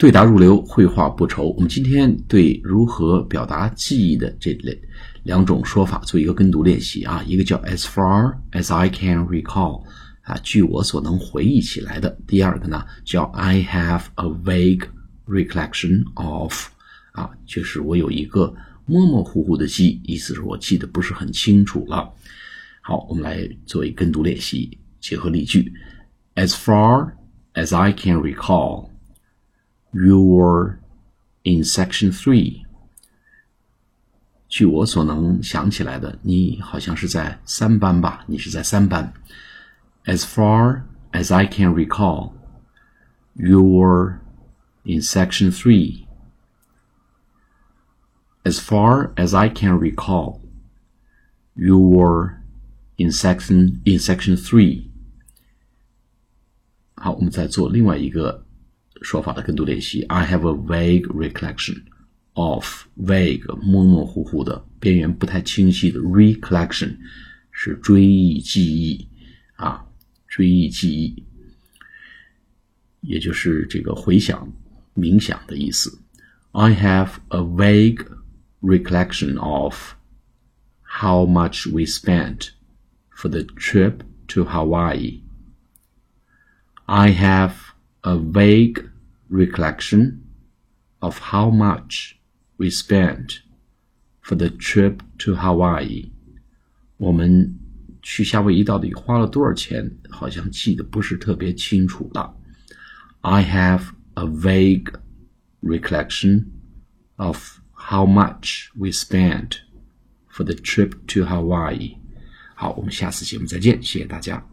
对答如流，绘画不愁。我们今天对如何表达记忆的这类两种说法做一个跟读练习啊。一个叫 as far as I can recall，啊，据我所能回忆起来的。第二个呢叫 I have a vague recollection of，啊，就是我有一个模模糊糊的记忆，意思是我记得不是很清楚了。好，我们来做一跟读练习，结合例句。As far as I can recall。You were in section three。据我所能想起来的，你好像是在三班吧？你是在三班。As far as I can recall, you were in section three. As far as I can recall, you were in section in section three. 好，我们再做另外一个 说法的跟读练习。I have a vague recollection of vague 模模糊糊的，边缘不太清晰的 recollection 是追忆记忆啊，追忆记忆，也就是这个回想、冥想的意思。I have a vague recollection of how much we spent for the trip to Hawaii. I have a vague recollection of how much we spent for the trip to Hawaii。我们去夏威夷到底花了多少钱？好像记得不是特别清楚了。I have a vague recollection of how much we spent for the trip to Hawaii。好，我们下次节目再见，谢谢大家。